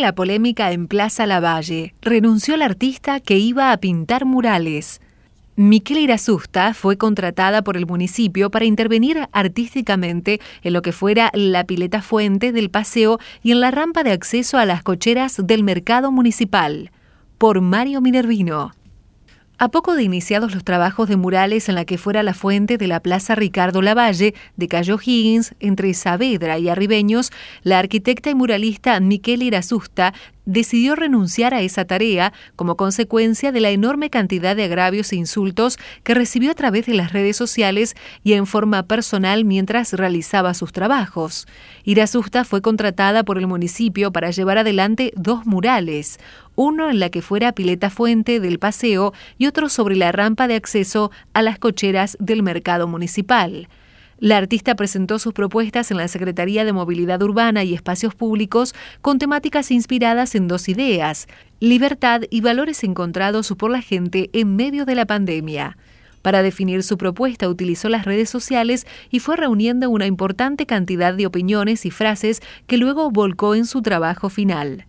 la polémica en Plaza Lavalle. Renunció el artista que iba a pintar murales. Miquel Irasusta fue contratada por el municipio para intervenir artísticamente en lo que fuera la pileta fuente del paseo y en la rampa de acceso a las cocheras del mercado municipal. Por Mario Minervino. A poco de iniciados los trabajos de murales en la que fuera la fuente de la Plaza Ricardo Lavalle de Cayo Higgins, entre Saavedra y Arribeños, la arquitecta y muralista Miquel Irasusta decidió renunciar a esa tarea como consecuencia de la enorme cantidad de agravios e insultos que recibió a través de las redes sociales y en forma personal mientras realizaba sus trabajos. Irasusta fue contratada por el municipio para llevar adelante dos murales, uno en la que fuera Pileta Fuente del Paseo y otro sobre la rampa de acceso a las cocheras del mercado municipal. La artista presentó sus propuestas en la Secretaría de Movilidad Urbana y Espacios Públicos con temáticas inspiradas en dos ideas, libertad y valores encontrados por la gente en medio de la pandemia. Para definir su propuesta utilizó las redes sociales y fue reuniendo una importante cantidad de opiniones y frases que luego volcó en su trabajo final.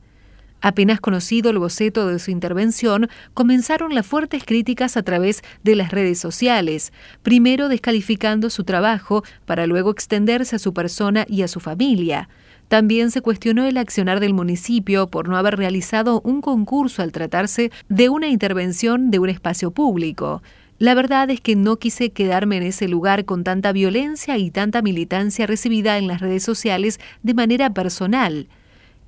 Apenas conocido el boceto de su intervención, comenzaron las fuertes críticas a través de las redes sociales, primero descalificando su trabajo para luego extenderse a su persona y a su familia. También se cuestionó el accionar del municipio por no haber realizado un concurso al tratarse de una intervención de un espacio público. La verdad es que no quise quedarme en ese lugar con tanta violencia y tanta militancia recibida en las redes sociales de manera personal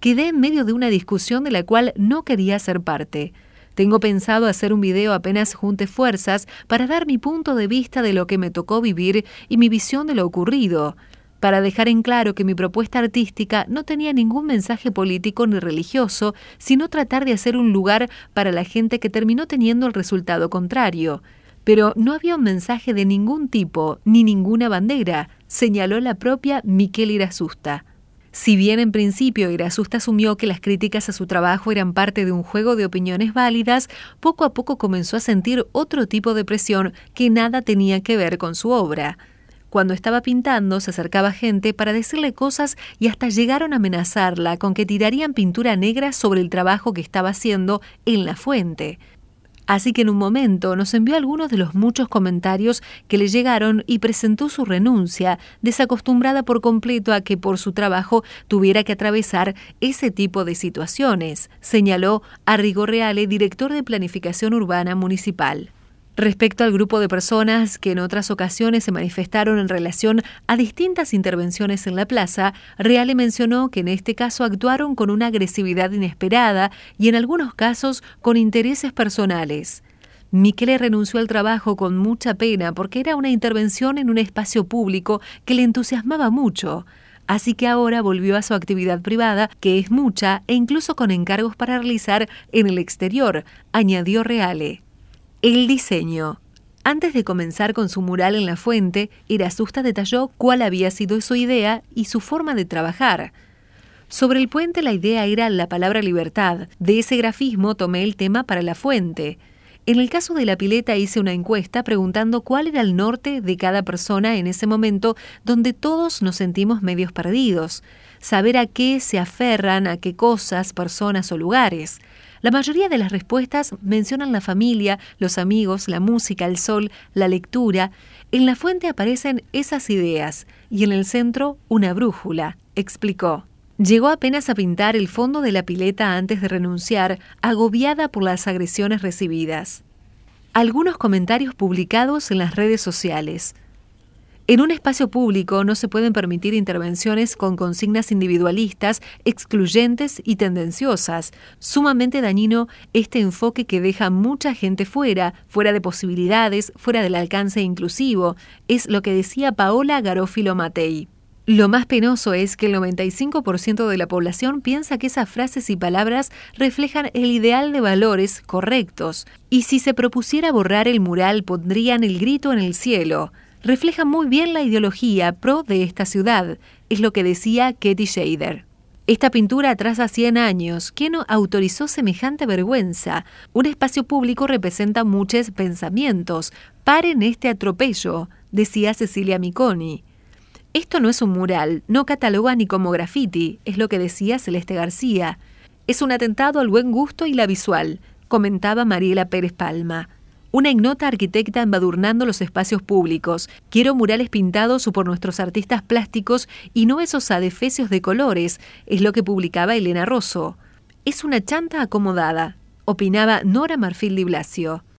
quedé en medio de una discusión de la cual no quería ser parte. Tengo pensado hacer un video apenas junte fuerzas para dar mi punto de vista de lo que me tocó vivir y mi visión de lo ocurrido, para dejar en claro que mi propuesta artística no tenía ningún mensaje político ni religioso, sino tratar de hacer un lugar para la gente que terminó teniendo el resultado contrario. Pero no había un mensaje de ningún tipo, ni ninguna bandera, señaló la propia Miquel Irasusta. Si bien en principio Irasusta asumió que las críticas a su trabajo eran parte de un juego de opiniones válidas, poco a poco comenzó a sentir otro tipo de presión que nada tenía que ver con su obra. Cuando estaba pintando, se acercaba gente para decirle cosas y hasta llegaron a amenazarla con que tirarían pintura negra sobre el trabajo que estaba haciendo en la fuente. Así que en un momento nos envió algunos de los muchos comentarios que le llegaron y presentó su renuncia, desacostumbrada por completo a que por su trabajo tuviera que atravesar ese tipo de situaciones, señaló Arrigo Reale, director de Planificación Urbana Municipal. Respecto al grupo de personas que en otras ocasiones se manifestaron en relación a distintas intervenciones en la plaza, Reale mencionó que en este caso actuaron con una agresividad inesperada y en algunos casos con intereses personales. Miquele renunció al trabajo con mucha pena porque era una intervención en un espacio público que le entusiasmaba mucho. Así que ahora volvió a su actividad privada, que es mucha, e incluso con encargos para realizar en el exterior, añadió Reale. El diseño. Antes de comenzar con su mural en la fuente, Irasusta detalló cuál había sido su idea y su forma de trabajar. Sobre el puente la idea era la palabra libertad. De ese grafismo tomé el tema para la fuente. En el caso de la pileta hice una encuesta preguntando cuál era el norte de cada persona en ese momento donde todos nos sentimos medios perdidos, saber a qué se aferran, a qué cosas, personas o lugares. La mayoría de las respuestas mencionan la familia, los amigos, la música, el sol, la lectura. En la fuente aparecen esas ideas y en el centro una brújula, explicó. Llegó apenas a pintar el fondo de la pileta antes de renunciar, agobiada por las agresiones recibidas. Algunos comentarios publicados en las redes sociales. En un espacio público no se pueden permitir intervenciones con consignas individualistas, excluyentes y tendenciosas. Sumamente dañino este enfoque que deja mucha gente fuera, fuera de posibilidades, fuera del alcance inclusivo, es lo que decía Paola Garofilo Matei. Lo más penoso es que el 95% de la población piensa que esas frases y palabras reflejan el ideal de valores correctos, y si se propusiera borrar el mural pondrían el grito en el cielo refleja muy bien la ideología pro de esta ciudad, es lo que decía Katie Shader. Esta pintura atrasa 100 años. ¿Quién autorizó semejante vergüenza? Un espacio público representa muchos pensamientos. Paren este atropello, decía Cecilia Miconi. Esto no es un mural, no cataloga ni como graffiti, es lo que decía Celeste García. Es un atentado al buen gusto y la visual, comentaba Mariela Pérez Palma. Una ignota arquitecta embadurnando los espacios públicos. Quiero murales pintados por nuestros artistas plásticos y no esos adefesios de colores, es lo que publicaba Elena Rosso. Es una chanta acomodada, opinaba Nora Marfil Di Blasio.